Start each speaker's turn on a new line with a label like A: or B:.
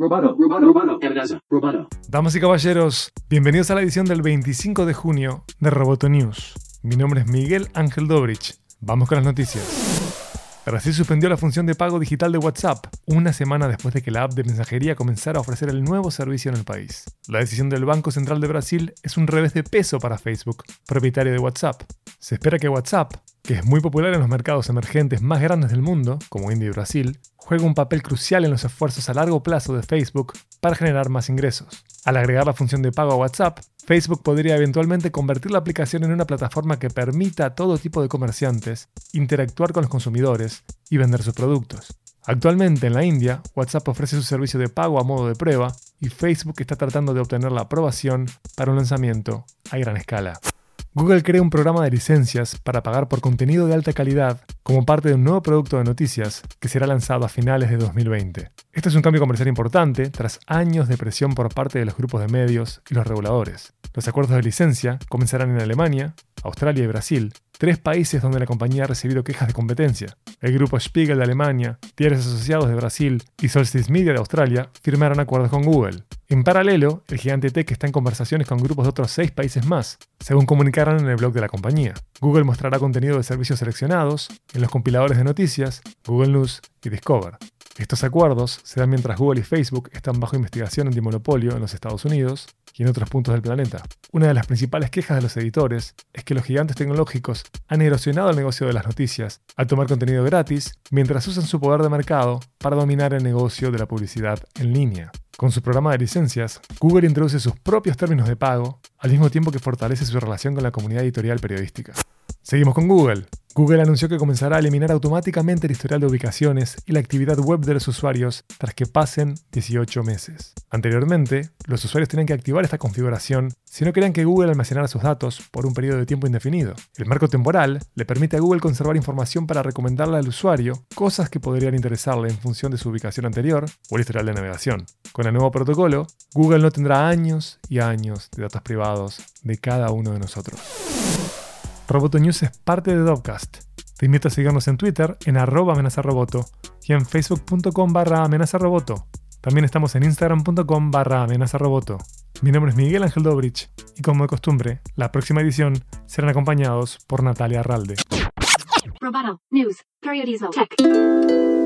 A: Roboto, Ebenezer, roboto.
B: Damas y caballeros, bienvenidos a la edición del 25 de junio de Roboto News. Mi nombre es Miguel Ángel Dobrich. Vamos con las noticias. Brasil suspendió la función de pago digital de WhatsApp una semana después de que la app de mensajería comenzara a ofrecer el nuevo servicio en el país. La decisión del Banco Central de Brasil es un revés de peso para Facebook, propietario de WhatsApp. Se espera que WhatsApp, que es muy popular en los mercados emergentes más grandes del mundo, como India y Brasil, juegue un papel crucial en los esfuerzos a largo plazo de Facebook para generar más ingresos. Al agregar la función de pago a WhatsApp, Facebook podría eventualmente convertir la aplicación en una plataforma que permita a todo tipo de comerciantes interactuar con los consumidores y vender sus productos. Actualmente en la India, WhatsApp ofrece su servicio de pago a modo de prueba y Facebook está tratando de obtener la aprobación para un lanzamiento a gran escala. Google crea un programa de licencias para pagar por contenido de alta calidad como parte de un nuevo producto de noticias que será lanzado a finales de 2020. Este es un cambio comercial importante tras años de presión por parte de los grupos de medios y los reguladores. Los acuerdos de licencia comenzarán en Alemania, Australia y Brasil, tres países donde la compañía ha recibido quejas de competencia. El grupo Spiegel de Alemania, Diarios Asociados de Brasil y Solstice Media de Australia firmaron acuerdos con Google. En paralelo, el gigante tech está en conversaciones con grupos de otros seis países más, según comunicaron en el blog de la compañía. Google mostrará contenido de servicios seleccionados en los compiladores de noticias, Google News y Discover. Estos acuerdos se dan mientras Google y Facebook están bajo investigación antimonopolio en los Estados Unidos y en otros puntos del planeta. Una de las principales quejas de los editores es que los gigantes tecnológicos han erosionado el negocio de las noticias al tomar contenido gratis mientras usan su poder de mercado para dominar el negocio de la publicidad en línea. Con su programa de licencias, Google introduce sus propios términos de pago, al mismo tiempo que fortalece su relación con la comunidad editorial periodística. Seguimos con Google. Google anunció que comenzará a eliminar automáticamente el historial de ubicaciones y la actividad web de los usuarios tras que pasen 18 meses. Anteriormente, los usuarios tenían que activar esta configuración si no querían que Google almacenara sus datos por un periodo de tiempo indefinido. El marco temporal le permite a Google conservar información para recomendarle al usuario cosas que podrían interesarle en función de su ubicación anterior o el historial de navegación. Con el nuevo protocolo, Google no tendrá años y años de datos privados de cada uno de nosotros. Roboto News es parte de Dovcast. Te invito a seguirnos en Twitter en arroba amenazaroboto y en facebook.com barra amenazaroboto. También estamos en instagram.com barra amenazaroboto. Mi nombre es Miguel Ángel Dobrich y como de costumbre, la próxima edición serán acompañados por Natalia Arralde.
C: Roboto News Periodismo Tech.